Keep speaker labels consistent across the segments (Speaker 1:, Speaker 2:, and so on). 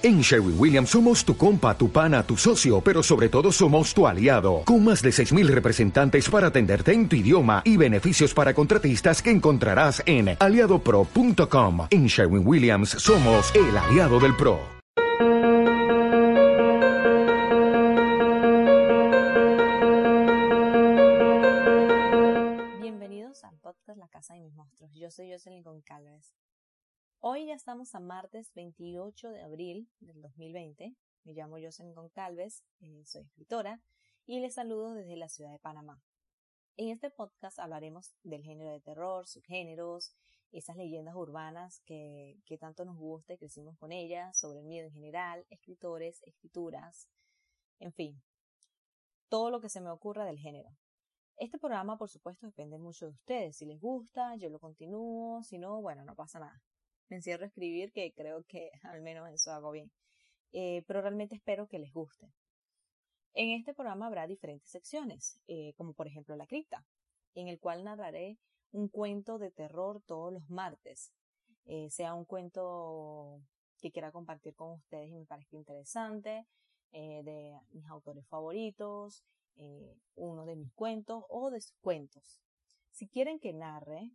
Speaker 1: En Sherwin Williams somos tu compa, tu pana, tu socio, pero sobre todo somos tu aliado, con más de 6.000 representantes para atenderte en tu idioma y beneficios para contratistas que encontrarás en aliadopro.com. En Sherwin Williams somos el aliado del PRO.
Speaker 2: Bienvenidos al podcast La Casa de mis Monstruos. Yo soy Jocelyn Goncalves. Hoy ya estamos a martes 28 de abril del 2020. Me llamo Jocelyn Goncalves, eh, soy escritora y les saludo desde la ciudad de Panamá. En este podcast hablaremos del género de terror, subgéneros, esas leyendas urbanas que, que tanto nos gusta y crecimos con ellas, sobre el miedo en general, escritores, escrituras, en fin, todo lo que se me ocurra del género. Este programa, por supuesto, depende mucho de ustedes. Si les gusta, yo lo continúo. Si no, bueno, no pasa nada me encierro a escribir, que creo que al menos eso hago bien. Eh, pero realmente espero que les guste. En este programa habrá diferentes secciones, eh, como por ejemplo La Cripta, en el cual narraré un cuento de terror todos los martes, eh, sea un cuento que quiera compartir con ustedes y me parezca interesante, de mis autores favoritos, uno de mis cuentos o de sus cuentos. Si quieren que narre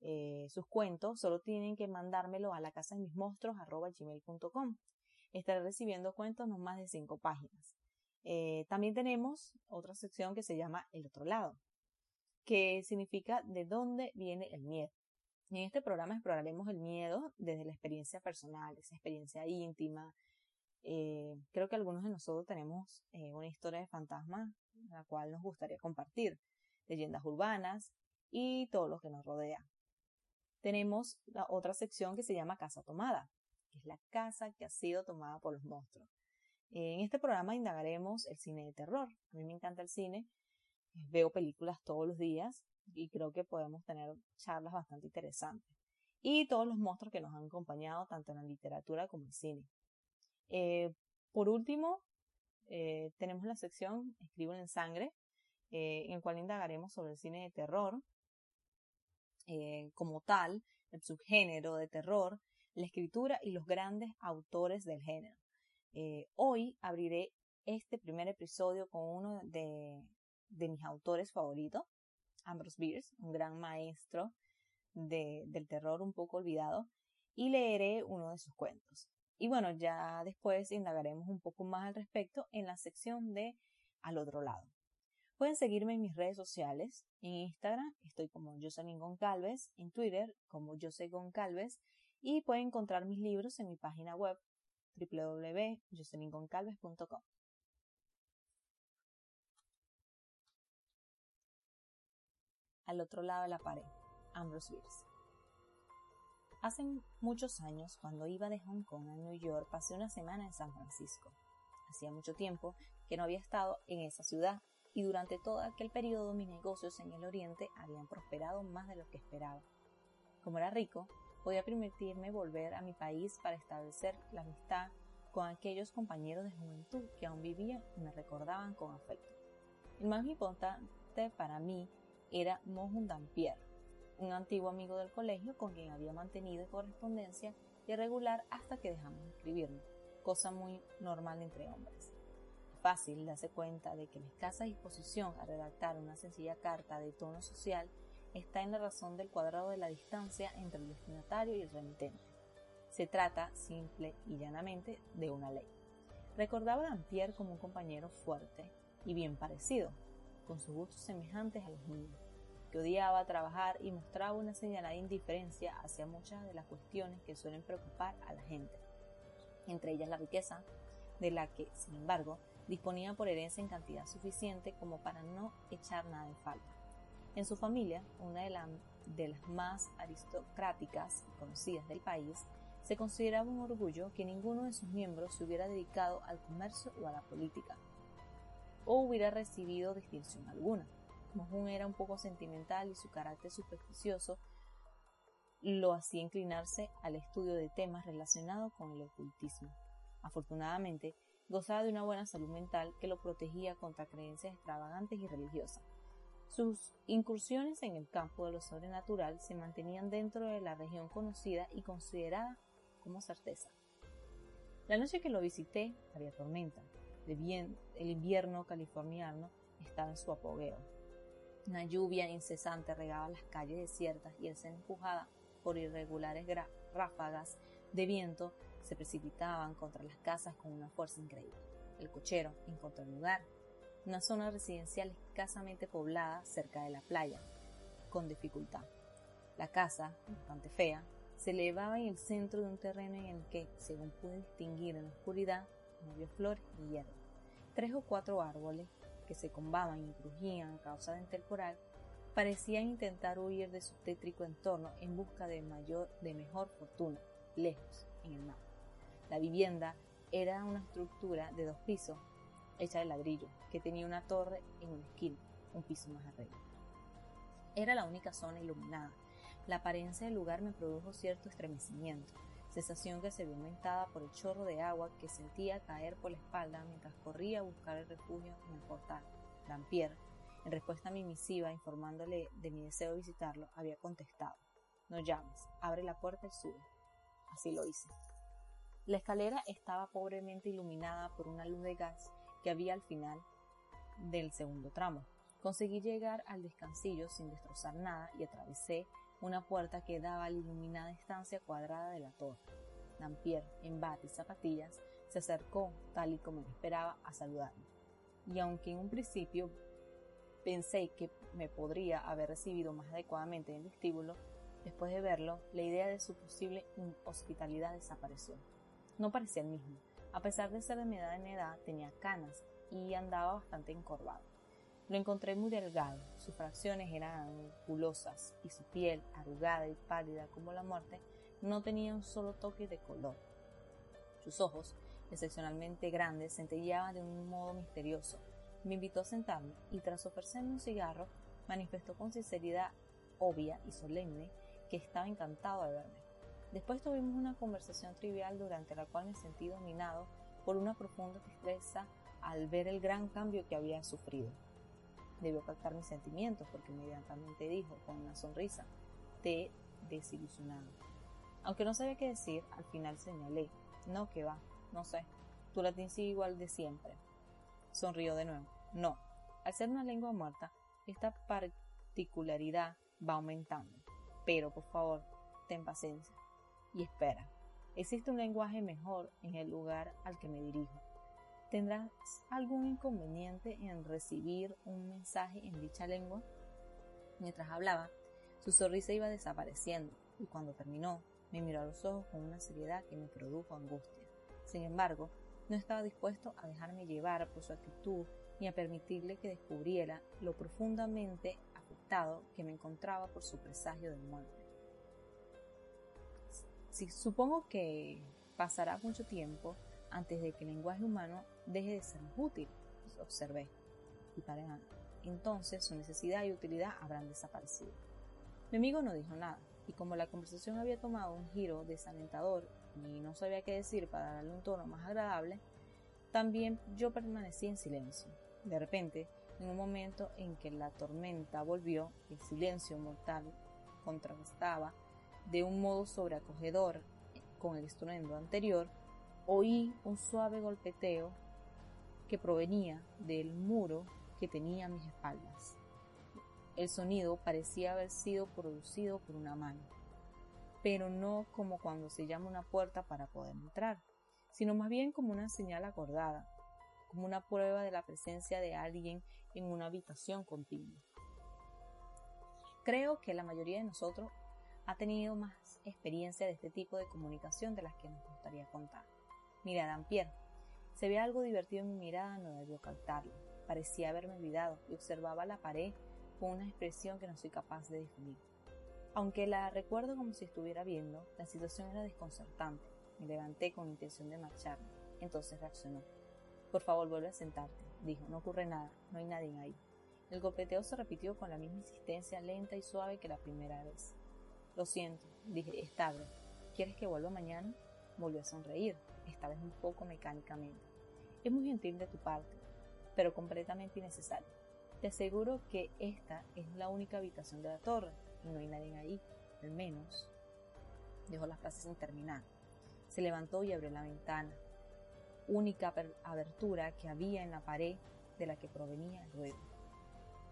Speaker 2: eh, sus cuentos, solo tienen que mandármelo a la casa de mis monstruos gmail.com. Estaré recibiendo cuentos no más de cinco páginas. Eh, también tenemos otra sección que se llama El otro lado, que significa de dónde viene el miedo. En este programa exploraremos el miedo desde la experiencia personal, esa experiencia íntima. Eh, creo que algunos de nosotros tenemos una historia de fantasma la cual nos gustaría compartir, leyendas urbanas y todo lo que nos rodea tenemos la otra sección que se llama Casa Tomada, que es la casa que ha sido tomada por los monstruos. En este programa indagaremos el cine de terror. A mí me encanta el cine, veo películas todos los días y creo que podemos tener charlas bastante interesantes. Y todos los monstruos que nos han acompañado tanto en la literatura como en el cine. Eh, por último, eh, tenemos la sección Escribo en Sangre, eh, en la cual indagaremos sobre el cine de terror, eh, como tal, el subgénero de terror, la escritura y los grandes autores del género. Eh, hoy abriré este primer episodio con uno de, mis autores favoritos, Ambrose Bierce, un gran maestro del terror un poco olvidado, y leeré uno de sus cuentos. Y bueno, ya después indagaremos un poco más al respecto en la sección de Al otro lado. Pueden seguirme en mis redes sociales. En Instagram estoy como Jocelyn Goncalves, en Twitter como Jose Goncalves y pueden encontrar mis libros en mi página web www.jocelyngoncalves.com. Al otro lado de la pared, Ambrose Bierce. Hace muchos años, cuando iba de Hong Kong a New York, pasé una semana en San Francisco. Hacía mucho tiempo que no había estado en esa ciudad y durante todo aquel periodo mis negocios en el Oriente habían prosperado más de lo que esperaba. Como era rico, podía permitirme volver a mi país para establecer la amistad con aquellos compañeros de juventud que aún vivían y me recordaban con afecto. El más importante para mí era Mohun Dampier, un antiguo amigo del colegio con quien había mantenido correspondencia irregular hasta que dejamos de escribirnos, cosa muy normal entre hombres fácil darse cuenta de que la escasa disposición a redactar una sencilla carta de tono social está en la razón del cuadrado de la distancia entre el destinatario y el remitente. Se trata, simple y llanamente, de una ley. Recordaba a Dampier como un compañero fuerte y bien parecido, con sus gustos semejantes a los míos, que odiaba trabajar y mostraba una señalada indiferencia hacia muchas de las cuestiones que suelen preocupar a la gente, entre ellas la riqueza, de la que, sin embargo, disponía por herencia en cantidad suficiente como para no echar nada en falta. En su familia, una de, las más aristocráticas y conocidas del país, se consideraba un orgullo que ninguno de sus miembros se hubiera dedicado al comercio o a la política, o hubiera recibido distinción alguna. Mohun era un poco sentimental y su carácter supersticioso lo hacía inclinarse al estudio de temas relacionados con el ocultismo. Afortunadamente, gozaba de una buena salud mental que lo protegía contra creencias extravagantes y religiosas. Sus incursiones en el campo de lo sobrenatural se mantenían dentro de la región conocida y considerada como certeza. La noche que lo visité había tormenta. bien, el invierno californiano estaba en su apogeo. Una lluvia incesante regaba las calles desiertas y el ser empujada por irregulares ráfagas de viento se precipitaban contra las casas con una fuerza increíble. El cochero encontró el lugar, una zona residencial escasamente poblada cerca de la playa, con dificultad. La casa, bastante fea, se elevaba en el centro de un terreno en el que, según pude distinguir en la oscuridad, no vio flores ni hierba. Tres o cuatro árboles, que se combaban y crujían a causa del temporal, parecían intentar huir de su tétrico entorno en busca de, mayor, de mejor fortuna, lejos, en el mar. La vivienda era una estructura de dos pisos, hecha de ladrillo, que tenía una torre en una esquina, un piso más arriba. Era la única zona iluminada. La apariencia del lugar me produjo cierto estremecimiento, sensación que se vio aumentada por el chorro de agua que sentía caer por la espalda mientras corría a buscar el refugio en el portal. Dampier, en respuesta a mi misiva informándole de mi deseo de visitarlo, había contestado: No llames, abre la puerta y sube. Así lo hice. La escalera estaba pobremente iluminada por una luz de gas que había al final del segundo tramo. Conseguí llegar al descansillo sin destrozar nada y atravesé una puerta que daba a la iluminada estancia cuadrada de la torre. Dampier, en bata y zapatillas, se acercó, tal y como esperaba, a saludarme. Y aunque en un principio pensé que me podría haber recibido más adecuadamente en el vestíbulo, después de verlo, la idea de su posible hospitalidad desapareció no parecía el mismo. A pesar de ser de mi edad en edad, tenía canas y andaba bastante encorvado. Lo encontré muy delgado, sus fracciones eran angulosas y su piel, arrugada y pálida como la muerte, no tenía un solo toque de color. Sus ojos, excepcionalmente grandes, centelleaban de un modo misterioso. Me invitó a sentarme y tras ofrecerme un cigarro, manifestó con sinceridad obvia y solemne que estaba encantado de verme. Después tuvimos una conversación trivial durante la cual me sentí dominado por una profunda tristeza al ver el gran cambio que había sufrido. Debió captar mis sentimientos porque inmediatamente dijo con una sonrisa, te desilusionado. Aunque no sabía qué decir, al final señalé, no, que va, no sé, tu latín sigue igual de siempre. Sonrió de nuevo, no, al ser una lengua muerta, esta particularidad va aumentando. Pero, por favor, ten paciencia y espera. Existe un lenguaje mejor en el lugar al que me dirijo. ¿Tendrás algún inconveniente en recibir un mensaje en dicha lengua? Mientras hablaba, su sonrisa iba desapareciendo y cuando terminó, me miró a los ojos con una seriedad que me produjo angustia. Sin embargo, no estaba dispuesto a dejarme llevar por su actitud ni a permitirle que descubriera lo profundamente afectado que me encontraba por su presagio de muerte supongo que pasará mucho tiempo antes de que el lenguaje humano deje de ser útil, pues, observé. Y para entonces su necesidad y utilidad habrán desaparecido. Mi amigo no dijo nada, y como la conversación había tomado un giro desalentador y no sabía qué decir para darle un tono más agradable, también yo permanecí en silencio. De repente, en un momento en que la tormenta volvió, el silencio mortal contrastaba de un modo sobreacogedor con el estruendo anterior, oí un suave golpeteo que provenía del muro que tenía a mis espaldas. El sonido parecía haber sido producido por una mano, pero no como cuando se llama una puerta para poder entrar, sino más bien como una señal acordada, como una prueba de la presencia de alguien en una habitación continua. Creo que la mayoría de nosotros ha tenido más experiencia de este tipo de comunicación de las que nos gustaría contar. Mira, Dampier. Se ve algo divertido en mi mirada, no debió captarlo. Parecía haberme olvidado y observaba la pared con una expresión que no soy capaz de definir. Aunque la recuerdo como si estuviera viendo, la situación era desconcertante. Me levanté con intención de marcharme. Entonces reaccionó. Por favor, vuelve a sentarte, dijo. No ocurre nada, no hay nadie ahí. El golpeteo se repitió con la misma insistencia lenta y suave que la primera vez. Lo siento, dije, estable. ¿Quieres que vuelva mañana? Volvió a sonreír, esta vez un poco mecánicamente. Es muy gentil de tu parte, pero completamente innecesario. Te aseguro que esta es la única habitación de la torre y no hay nadie ahí, al menos. Dejó las frases sin terminar. Se levantó y abrió la ventana. única abertura que había en la pared de la que provenía el ruido.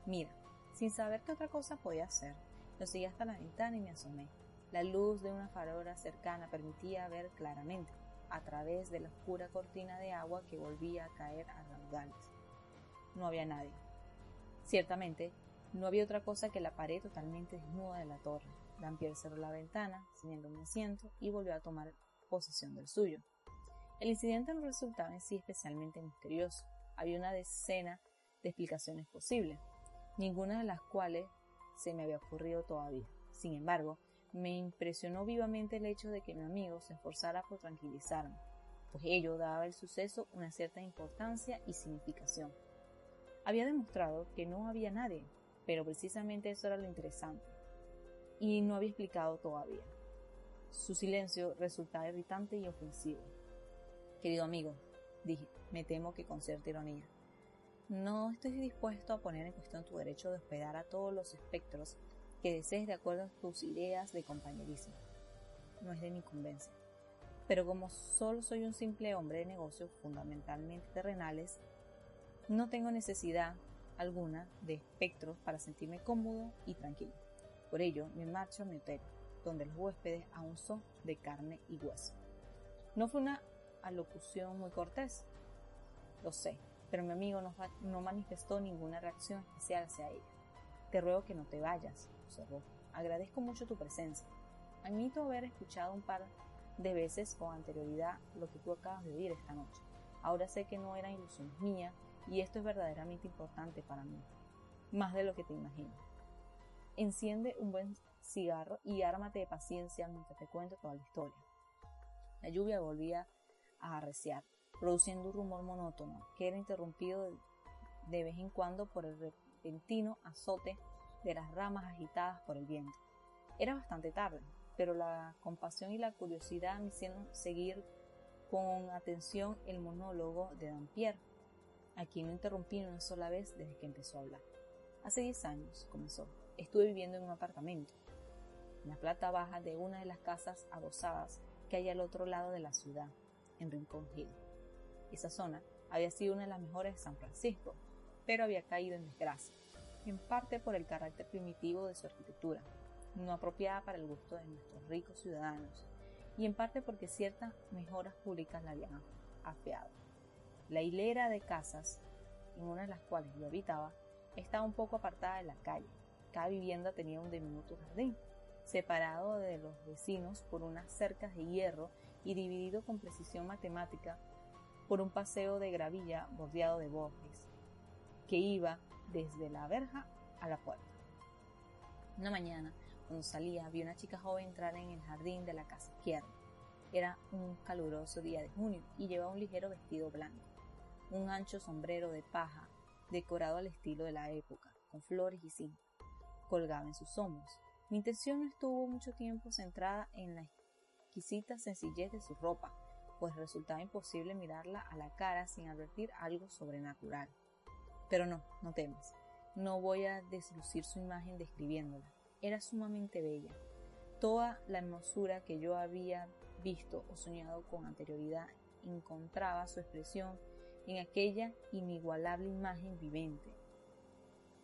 Speaker 2: Mira, sin saber qué otra cosa podía hacer, lo seguí hasta la ventana y me asomé. La luz de una farola cercana permitía ver claramente, a través de la oscura cortina de agua que volvía a caer a raudales. No había nadie. Ciertamente, no había otra cosa que la pared totalmente desnuda de la torre. Dampier cerró la ventana, señaló un asiento y volvió a tomar posesión del suyo. El incidente no resultaba en sí especialmente misterioso. Había una decena de explicaciones posibles, ninguna de las cuales se me había ocurrido todavía. Sin embargo, me impresionó vivamente el hecho de que mi amigo se esforzara por tranquilizarme, pues ello daba al suceso una cierta importancia y significación. Había demostrado que no había nadie, pero precisamente eso era lo interesante, y no había explicado todavía. Su silencio resultaba irritante y ofensivo. Querido amigo, dije, me temo que con cierta ironía. No estoy dispuesto a poner en cuestión tu derecho de hospedar a todos los espectros que desees de acuerdo a tus ideas de compañerismo. No es de mi convencia. Pero como solo soy un simple hombre de negocios fundamentalmente terrenales, no tengo necesidad alguna de espectros para sentirme cómodo y tranquilo. Por ello, me marcho a mi hotel, donde los huéspedes aún son de carne y hueso. No fue una alocución muy cortés, lo sé, pero mi amigo no, manifestó ninguna reacción especial hacia ella. Te ruego que no te vayas, observó. Agradezco mucho tu presencia. Admito haber escuchado un par de veces con anterioridad lo que tú acabas de oír esta noche. Ahora sé que no era ilusión mía y esto es verdaderamente importante para mí, más de lo que te imaginas. Enciende un buen cigarro y ármate de paciencia mientras te cuento toda la historia. La lluvia volvía a arreciar, produciendo un rumor monótono que era interrumpido de vez en cuando por el repentino azote de las ramas agitadas por el viento. Era bastante tarde, pero la compasión y la curiosidad me hicieron seguir con atención el monólogo de Dampier, a quien no interrumpí una sola vez desde que empezó a hablar. Hace diez años, comenzó, estuve viviendo en un apartamento, en la planta baja de una de las casas adosadas que hay al otro lado de la ciudad, en Rincón Hill. Esa zona había sido una de las mejores de San Francisco, pero había caído en desgracia, en parte por el carácter primitivo de su arquitectura, no apropiada para el gusto de nuestros ricos ciudadanos, y en parte porque ciertas mejoras públicas la habían afeado. La hilera de casas, en una de las cuales yo habitaba, estaba un poco apartada de la calle. Cada vivienda tenía un diminuto jardín, separado de los vecinos por unas cercas de hierro y dividido con precisión matemática por un paseo de gravilla bordeado de bosques, que iba desde la verja a la puerta. Una mañana, cuando salía, vi una chica joven entrar en el jardín de la casa izquierda. Era un caluroso día de junio y llevaba un ligero vestido blanco, un ancho sombrero de paja decorado al estilo de la época, con flores y cinta. Colgaba en sus hombros. Mi intención no estuvo mucho tiempo centrada en la exquisita sencillez de su ropa, pues resultaba imposible mirarla a la cara sin advertir algo sobrenatural. Pero no, no temas. No voy a deslucir su imagen describiéndola. Era sumamente bella. Toda la hermosura que yo había visto o soñado con anterioridad encontraba su expresión en aquella inigualable imagen vivente,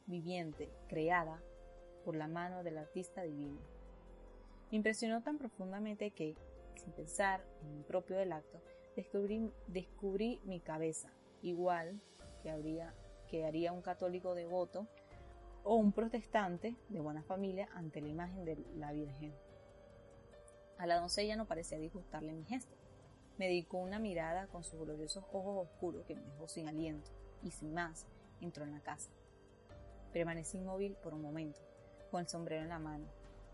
Speaker 2: viviente, creada por la mano del artista divino. Me impresionó tan profundamente que, sin pensar en mi propio del acto, descubrí, descubrí mi cabeza, igual que, habría, que haría un católico devoto o un protestante de buena familia ante la imagen de la Virgen. A la doncella no parecía disgustarle mi gesto. Me dedicó una mirada con sus gloriosos ojos oscuros que me dejó sin aliento y sin más entró en la casa. Permanecí inmóvil por un momento, con el sombrero en la mano,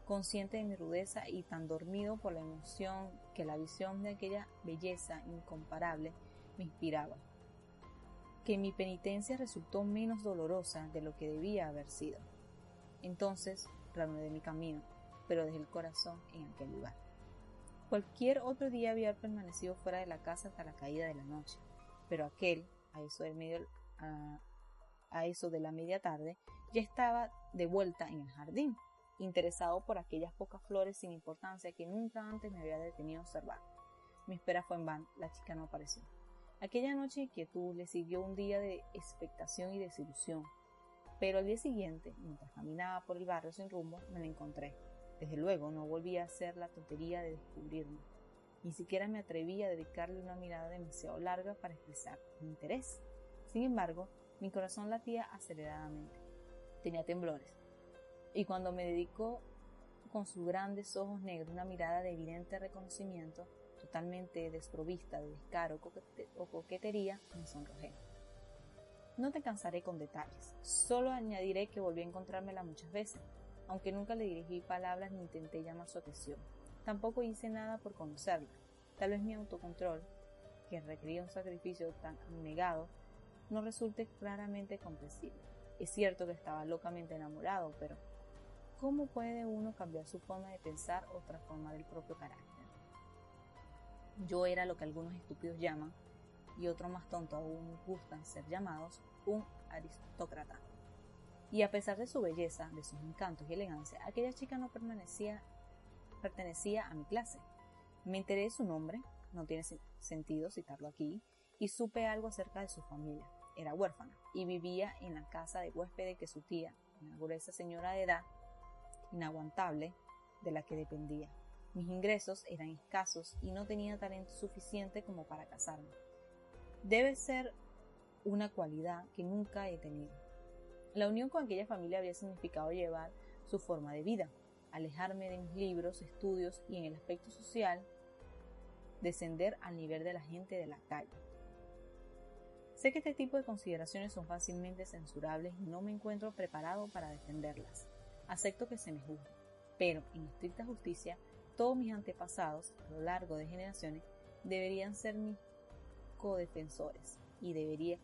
Speaker 2: consciente de mi rudeza y tan dormido por la emoción que la visión de aquella belleza incomparable me inspiraba, que mi penitencia resultó menos dolorosa de lo que debía haber sido. Entonces de mi camino, pero desde el corazón en aquel lugar. Cualquier otro día había permanecido fuera de la casa hasta la caída de la noche, pero aquel, a eso, del a eso de la media tarde, ya estaba de vuelta en el jardín, interesado por aquellas pocas flores sin importancia que nunca antes me había detenido a observar. Mi espera fue en vano, la chica no apareció. Aquella noche de inquietud le siguió un día de expectación y desilusión, pero al día siguiente, mientras caminaba por el barrio sin rumbo, me la encontré. Desde luego no volví a hacer la tontería de descubrirme. Ni siquiera me atreví a dedicarle una mirada demasiado larga para expresar mi interés. Sin embargo, mi corazón latía aceleradamente. Tenía temblores. Y cuando me dedicó con sus grandes ojos negros una mirada de evidente reconocimiento, totalmente desprovista de descaro o coquetería, me sonrojé. No te cansaré con detalles, solo añadiré que volví a encontrármela muchas veces, aunque nunca le dirigí palabras ni intenté llamar su atención. Tampoco hice nada por conocerla. Tal vez mi autocontrol, que requería un sacrificio tan negado, no resulte claramente comprensible. Es cierto que estaba locamente enamorado, pero ¿cómo puede uno cambiar su forma de pensar o transformar el propio carácter? Yo era lo que algunos estúpidos llaman, y otros más tontos aún gustan ser llamados, un aristócrata. Y a pesar de su belleza, de sus encantos y elegancia, aquella chica no pertenecía a mi clase. Me enteré de su nombre, no tiene sentido citarlo aquí, y supe algo acerca de su familia. Era huérfana y vivía en la casa de huéspedes que su tía, una gruesa señora de edad, inaguantable, de la que dependía. Mis ingresos eran escasos y no tenía talento suficiente como para casarme. Debe ser una cualidad que nunca he tenido. La unión con aquella familia había significado llevar su forma de vida, alejarme de mis libros, estudios y en el aspecto social, descender al nivel de la gente de la calle. Sé que este tipo de consideraciones son fácilmente censurables y no me encuentro preparado para defenderlas. Acepto que se me juzgue, pero en estricta justicia, todos mis antepasados, a lo largo de generaciones, deberían ser mis codefensores y debería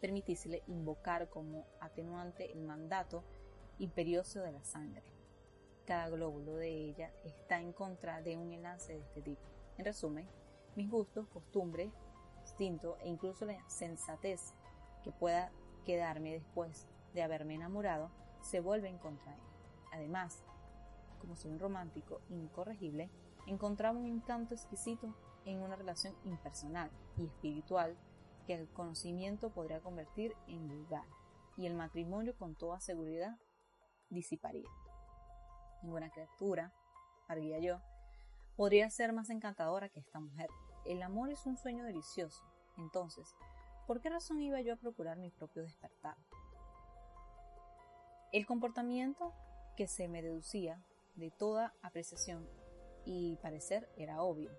Speaker 2: permitírsele invocar como atenuante el mandato imperioso de la sangre. Cada glóbulo de ella está en contra de un enlace de este tipo. En resumen, mis gustos, costumbres, instinto e incluso la sensatez que pueda quedarme después de haberme enamorado se vuelven contra él. Además, como soy un romántico incorregible, encontraba un encanto exquisito en una relación impersonal y espiritual que el conocimiento podría convertir en vulgar y el matrimonio con toda seguridad disiparía. Ninguna criatura, arguía yo, podría ser más encantadora que esta mujer. El amor es un sueño delicioso. Entonces, ¿por qué razón iba yo a procurar mi propio despertar? El comportamiento que se me deducía de toda apreciación y parecer era obvio.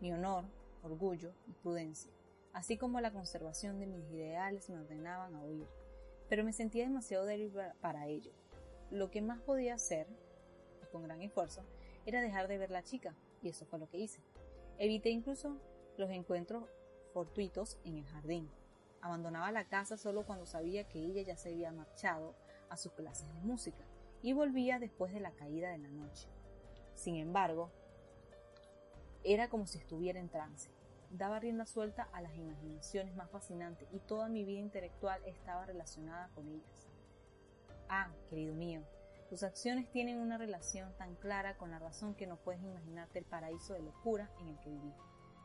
Speaker 2: Mi honor, orgullo y prudencia así como la conservación de mis ideales me ordenaban a huir, pero me sentía demasiado débil para ello. Lo que más podía hacer, y con gran esfuerzo, era dejar de ver la chica, y eso fue lo que hice. Evité incluso los encuentros fortuitos en el jardín. Abandonaba la casa solo cuando sabía que ella ya se había marchado a sus clases de música y volvía después de la caída de la noche. Sin embargo, era como si estuviera en trance daba rienda suelta a las imaginaciones más fascinantes y toda mi vida intelectual estaba relacionada con ellas. Ah, querido mío, tus acciones tienen una relación tan clara con la razón que no puedes imaginarte el paraíso de locura en el que viví.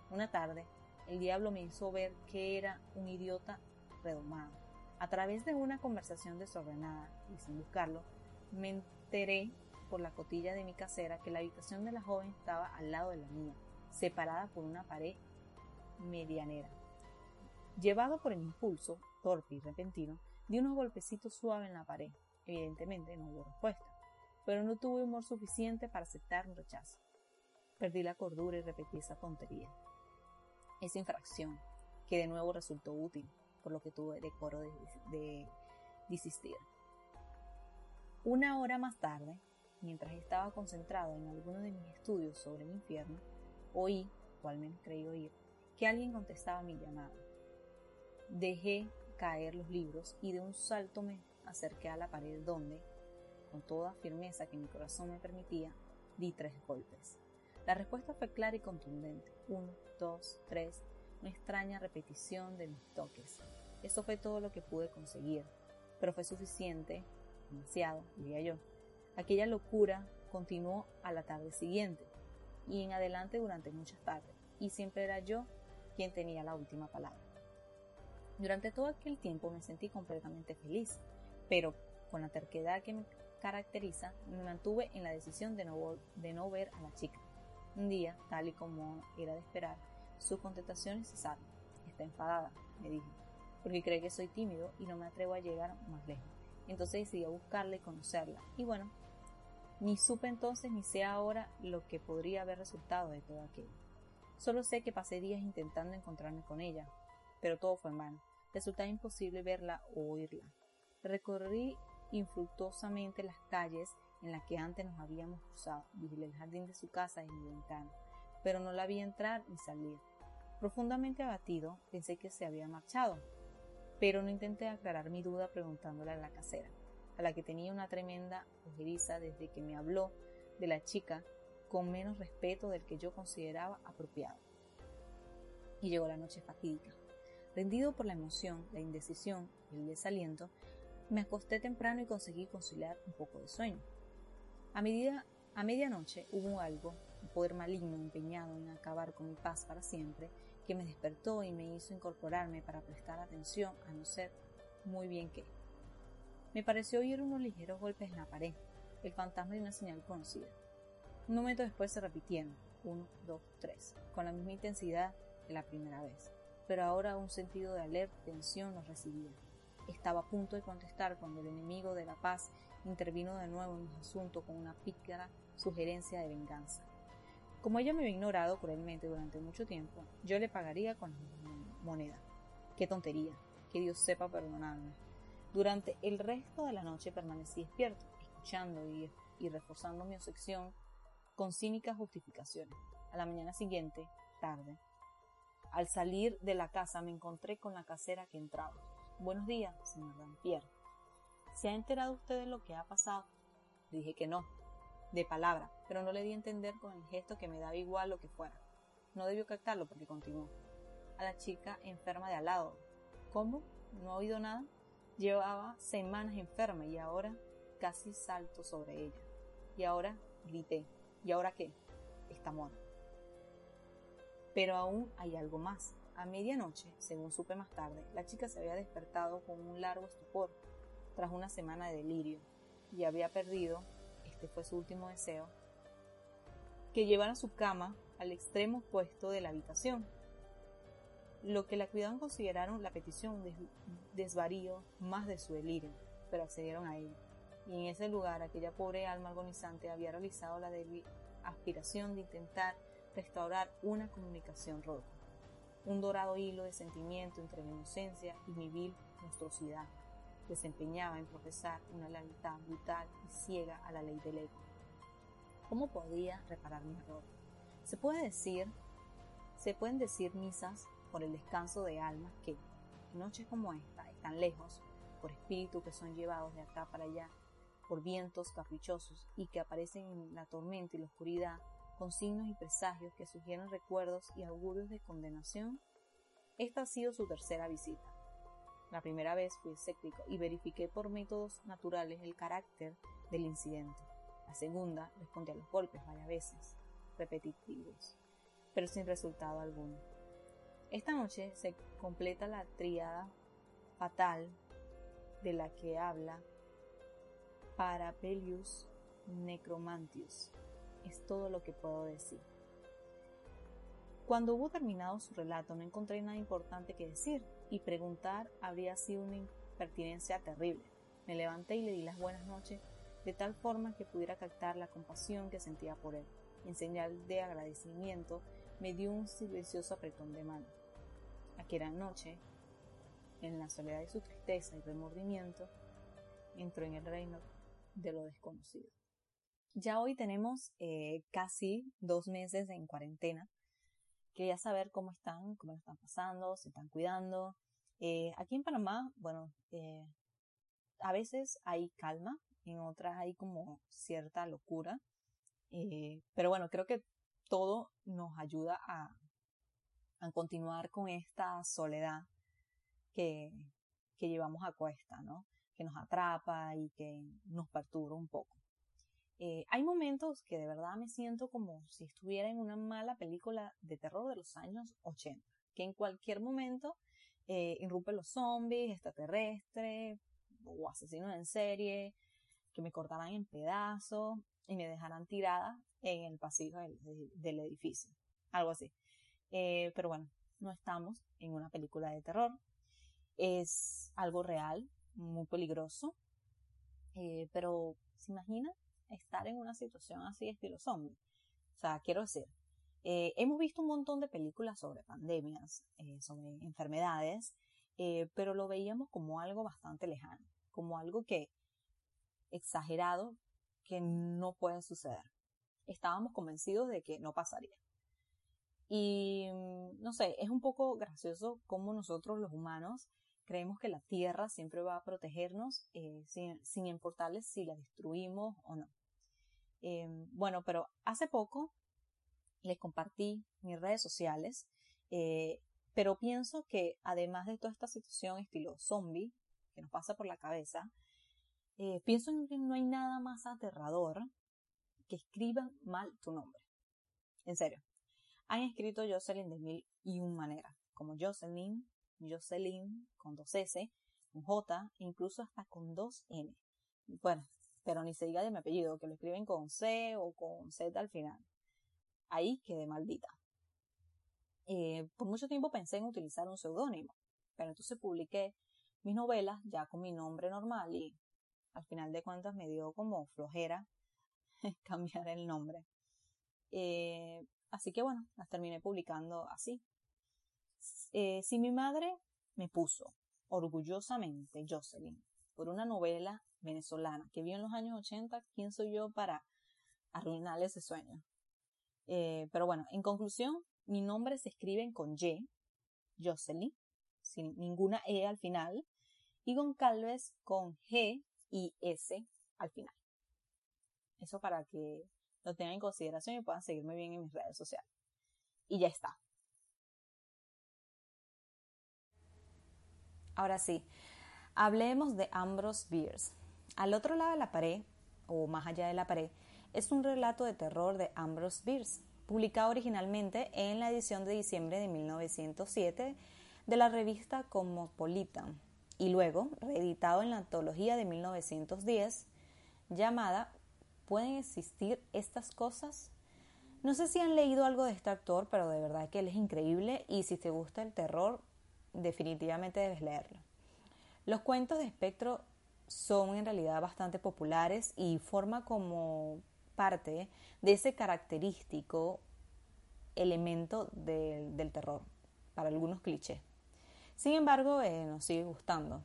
Speaker 2: Una tarde, el diablo me hizo ver que era un idiota redomado. A través de una conversación desordenada y sin buscarlo, me enteré por la cotilla de mi casera que la habitación de la joven estaba al lado de la mía, separada por una pared medianera. Llevado por el impulso, torpe y repentino, di unos golpecitos suaves en la pared. Evidentemente no hubo respuesta, pero no tuve humor suficiente para aceptar un rechazo. Perdí la cordura y repetí esa tontería. Esa infracción, que de nuevo resultó útil, por lo que tuve decoro de, de desistir. Una hora más tarde, mientras estaba concentrado en alguno de mis estudios sobre el infierno, oí, o al menos creí oír, que alguien contestaba mi llamada. Dejé caer los libros y de un salto me acerqué a la pared donde, con toda firmeza que mi corazón me permitía, di tres golpes. La respuesta fue clara y contundente. Uno, dos, tres, una extraña repetición de mis toques. Eso fue todo lo que pude conseguir, pero fue suficiente, demasiado, diría yo. Aquella locura continuó a la tarde siguiente y en adelante durante muchas tardes, y siempre era yo quien tenía la última palabra. Durante todo aquel tiempo me sentí completamente feliz, pero con la terquedad que me caracteriza, me mantuve en la decisión de no, ver a la chica. Un día, tal y como era de esperar, sus contestaciones cesaron. Está enfadada, me dijo, porque cree que soy tímido y no me atrevo a llegar más lejos. Entonces decidí buscarla y conocerla. Y bueno, ni supe entonces ni sé ahora lo que podría haber resultado de todo aquello. Solo sé que pasé días intentando encontrarme con ella, pero todo fue en vano. Resultaba imposible verla o oírla. Recorrí infructuosamente las calles en las que antes nos habíamos cruzado, vigilé el jardín de su casa y mi ventana, pero no la vi entrar ni salir. Profundamente abatido, pensé que se había marchado, pero no intenté aclarar mi duda preguntándole a la casera, a la que tenía una tremenda ojeriza desde que me habló de la chica con menos respeto del que yo consideraba apropiado. Y llegó la noche fatídica. Rendido por la emoción, la indecisión y el desaliento, me acosté temprano y conseguí conciliar un poco de sueño. A, medida, a medianoche hubo algo, un poder maligno empeñado en acabar con mi paz para siempre, que me despertó y me hizo incorporarme para prestar atención a no ser muy bien qué. Me pareció oír unos ligeros golpes en la pared, el fantasma de una señal conocida. Un momento después se repitieron, uno, dos, tres, con la misma intensidad que la primera vez, pero ahora un sentido de alerta tensión los recibía. Estaba a punto de contestar cuando el enemigo de la paz intervino de nuevo en mi asunto con una pícara sugerencia de venganza. Como ella me había ignorado cruelmente durante mucho tiempo, yo le pagaría con moneda. Qué tontería, que Dios sepa perdonarme. Durante el resto de la noche permanecí despierto, escuchando y, reforzando mi obsesión con cínicas justificaciones. A la mañana siguiente, tarde, al salir de la casa me encontré con la casera que entraba. Buenos días, señor Dampierre. ¿Se ha enterado usted de lo que ha pasado? dije que no, de palabra, pero no le di a entender con el gesto que me daba igual lo que fuera. No debió captarlo porque continuó. A la chica enferma de al lado. ¿Cómo? ¿No ha oído nada? Llevaba semanas enferma y ahora casi salto sobre ella. Y ahora grité. ¿Y ahora qué? Está muerta. Pero aún hay algo más. A medianoche, según supe más tarde, la chica se había despertado con un largo estupor tras una semana de delirio y había perdido, este fue su último deseo, que llevara su cama al extremo opuesto de la habitación. Lo que la cuidaban consideraron la petición de desvarío más de su delirio, pero accedieron a ello. Y en ese lugar aquella pobre alma agonizante había realizado la aspiración de intentar restaurar una comunicación rota un dorado hilo de sentimiento entre mi inocencia y mi vil monstruosidad. Desempeñaba en profesar una lealtad brutal y ciega a la ley del ego. ¿Cómo podía reparar mi error? Se puede decir, se pueden decir misas por el descanso de almas que, noches como esta, están lejos, por espíritus que son llevados de acá para allá, por vientos caprichosos y que aparecen en la tormenta y la oscuridad con signos y presagios que sugieren recuerdos y augurios de condenación, esta ha sido su tercera visita. La primera vez fui escéptico y verifiqué por métodos naturales el carácter del incidente. La segunda respondí a los golpes varias veces, repetitivos, pero sin resultado alguno. Esta noche se completa la triada fatal de la que habla Parapelius Necromantius, es todo lo que puedo decir. Cuando hubo terminado su relato no encontré nada importante que decir, y preguntar habría sido una impertinencia terrible. Me levanté y le di las buenas noches de tal forma que pudiera captar la compasión que sentía por él. En señal de agradecimiento me dio un silencioso apretón de mano. Aquella noche, en la soledad de su tristeza y remordimiento, entró en el reino de lo desconocido. Ya hoy tenemos eh, casi dos meses en cuarentena. Quería saber cómo están, cómo lo están pasando, si están cuidando. Eh, aquí en Panamá, bueno, eh, a veces hay calma, en otras hay como cierta locura. pero bueno, creo que todo nos ayuda a, a continuar con esta soledad que, que llevamos a cuesta, ¿no? Que nos atrapa y que nos perturba un poco. Eh, hay momentos que de verdad me siento como si estuviera en una mala película de terror de los años 80, que en cualquier momento eh, irrumpen los zombies, extraterrestres o asesinos en serie, que me cortarán en pedazos y me dejarán tirada en el pasillo del, edificio. Algo así. Eh, pero bueno, no estamos en una película de terror. Es algo real, muy peligroso. Eh, pero, ¿se imagina estar en una situación así estilo zombie? O sea, quiero decir, eh, hemos visto un montón de películas sobre pandemias, eh, sobre enfermedades, eh, pero lo veíamos como algo bastante lejano, como algo que exagerado que no puede suceder. Estábamos convencidos de que no pasaría. Y mm, no sé, es un poco gracioso cómo nosotros los humanos creemos que la Tierra siempre va a protegernos sin, sin, importarles si la destruimos o no. Bueno, pero hace poco les compartí mis redes sociales, eh, pero pienso que además de toda esta situación estilo zombie que nos pasa por la cabeza, eh, pienso en que no hay nada más aterrador que escriban mal tu nombre. En serio. Han escrito Jocelyn de mil y un manera, como Jocelyn, Jocelyn con dos S, con J e incluso hasta con dos N. Bueno, pero ni se diga de mi apellido, que lo escriben con C o con Z al final ahí quedé maldita. Eh, por mucho tiempo pensé en utilizar un seudónimo, pero entonces publiqué mis novelas ya con mi nombre normal y al final de cuentas me dio como flojera cambiar el nombre. Eh, así que bueno, las terminé publicando así. Eh, si mi madre me puso orgullosamente Jocelyn por una novela venezolana que vi en los años 80, ¿quién soy yo para arruinarle ese sueño? Eh, pero bueno, en conclusión, mi nombre se escribe con Y, Jocelyn, sin ninguna E al final, y Goncalves con G y S al final. Eso para que lo tengan en consideración y puedan seguirme bien en mis redes sociales. Y ya está. Ahora sí, hablemos de Ambrose Bierce. Al otro lado de la pared, o más allá de la pared, es un relato de terror de Ambrose Bierce, publicado originalmente en la edición de diciembre de 1907 de la revista Cosmopolitan y luego reeditado en la antología de 1910 llamada ¿Pueden existir estas cosas? No sé si han leído algo de este actor, pero de verdad que él es increíble y si te gusta el terror, definitivamente debes leerlo. Los cuentos de espectro son en realidad bastante populares y forma como parte de ese característico elemento del terror, para algunos clichés. Sin embargo, eh, nos sigue gustando.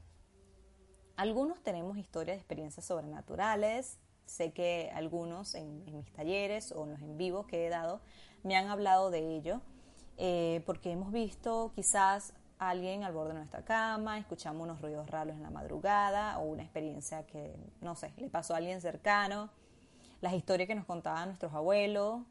Speaker 2: Algunos tenemos historias de experiencias sobrenaturales. Sé que algunos en, mis talleres o en los en vivo que he dado me han hablado de ello, eh, porque hemos visto quizás alguien al borde de nuestra cama, escuchamos unos ruidos raros en la madrugada o una experiencia que, no sé, le pasó a alguien cercano las historias que nos contaban nuestros abuelos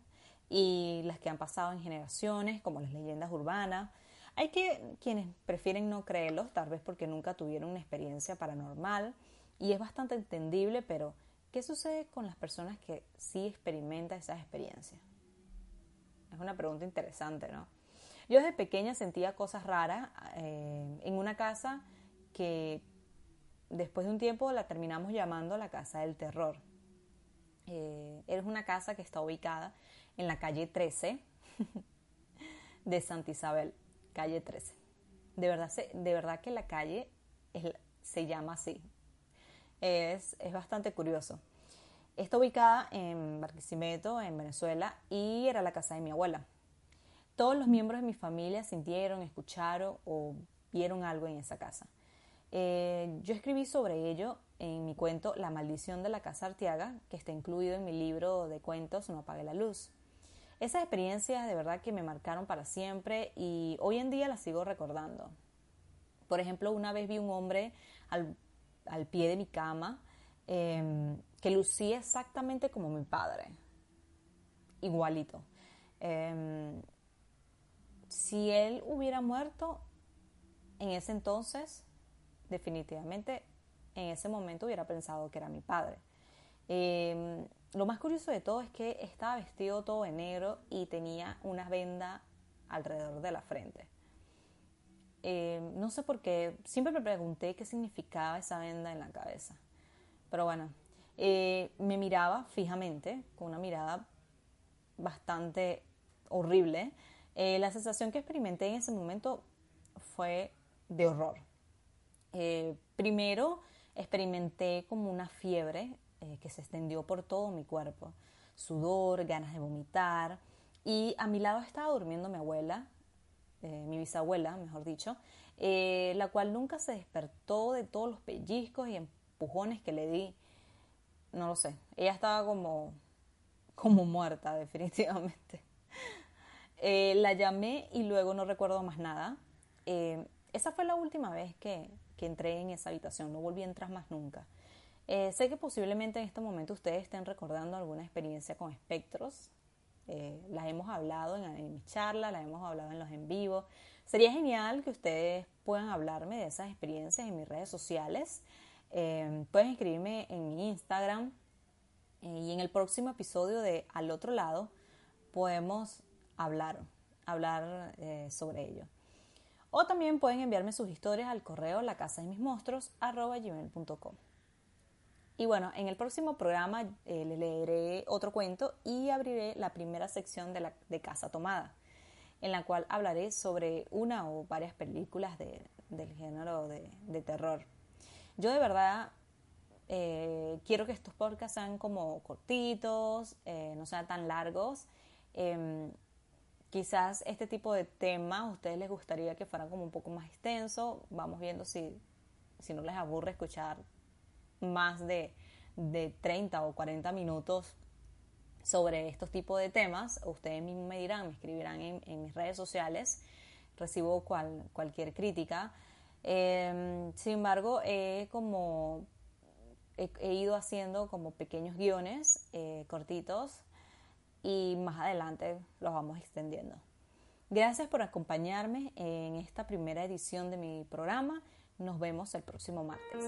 Speaker 2: y las que han pasado en generaciones, como las leyendas urbanas. Hay que quienes prefieren no creerlos, tal vez porque nunca tuvieron una experiencia paranormal, y es bastante entendible, pero ¿qué sucede con las personas que sí experimentan esas experiencias? Es una pregunta interesante, ¿no? Yo desde pequeña sentía cosas raras eh, en una casa que después de un tiempo la terminamos llamando la casa del terror. Eh, es una casa que está ubicada en la calle 13 de Santa Isabel, calle 13. De verdad, de verdad que la calle se llama así. Es, es bastante curioso. Está ubicada en Barquisimeto, en Venezuela, y era la casa de mi abuela. Todos los miembros de mi familia sintieron, escucharon o vieron algo en esa casa. Eh, yo escribí sobre ello en mi cuento La maldición de la casa Artiaga, que está incluido en mi libro de cuentos No apague la luz. Esas experiencias de verdad que me marcaron para siempre y hoy en día las sigo recordando. Por ejemplo, una vez vi un hombre al, pie de mi cama em, que lucía exactamente como mi padre, igualito. Em, si él hubiera muerto en ese entonces, definitivamente en ese momento hubiera pensado que era mi padre. Em, lo más curioso de todo es que estaba vestido todo de negro y tenía una venda alrededor de la frente. Eh, no sé por qué, siempre me pregunté qué significaba esa venda en la cabeza. Pero bueno, eh, me miraba fijamente, con una mirada bastante horrible. Eh, la sensación que experimenté en ese momento fue de horror. primero experimenté como una fiebre que se extendió por todo mi cuerpo, sudor, ganas de vomitar, y a mi lado estaba durmiendo mi abuela, eh, mi bisabuela, mejor dicho, eh, la cual nunca se despertó de todos los pellizcos y empujones que le di. No lo sé, ella estaba como, como muerta definitivamente. Eh, la llamé y luego no recuerdo más nada. esa fue la última vez que, que, entré en esa habitación, no volví a entrar más nunca. sé que posiblemente en este momento ustedes estén recordando alguna experiencia con espectros, eh, las hemos hablado en, en mis charlas, las hemos hablado en los en vivo. Sería genial que ustedes puedan hablarme de esas experiencias en mis redes sociales. Eh, pueden escribirme en mi Instagram eh, y en el próximo episodio de Al otro lado podemos hablar, hablar sobre ello. O también pueden enviarme sus historias al correo la casa mis monstruos. Y bueno, en el próximo programa eh, les leeré otro cuento y abriré la primera sección de, la, de Casa Tomada, en la cual hablaré sobre una o varias películas de, del género de, terror. Yo de verdad eh, quiero que estos podcasts sean como cortitos, eh, no sean tan largos. Em, quizás este tipo de temas a ustedes les gustaría que fueran como un poco más extenso. Vamos viendo si, si no les aburre escuchar más de, de 30 o 40 minutos sobre estos tipos de temas, ustedes mismos me dirán, me escribirán en, mis redes sociales, recibo cual, cualquier crítica. Em, sin embargo, he como he, ido haciendo como pequeños guiones eh, cortitos y más adelante los vamos extendiendo. Gracias por acompañarme en esta primera edición de mi programa. Nos vemos el próximo martes.